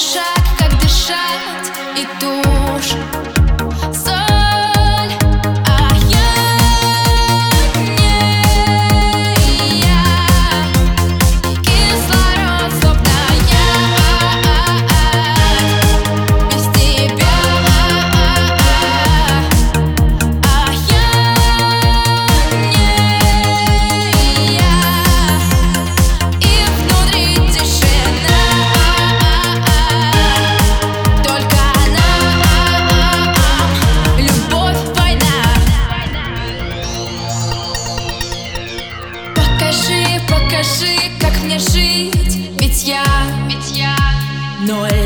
shine. скажи, как мне жить, ведь я, ведь я ноль.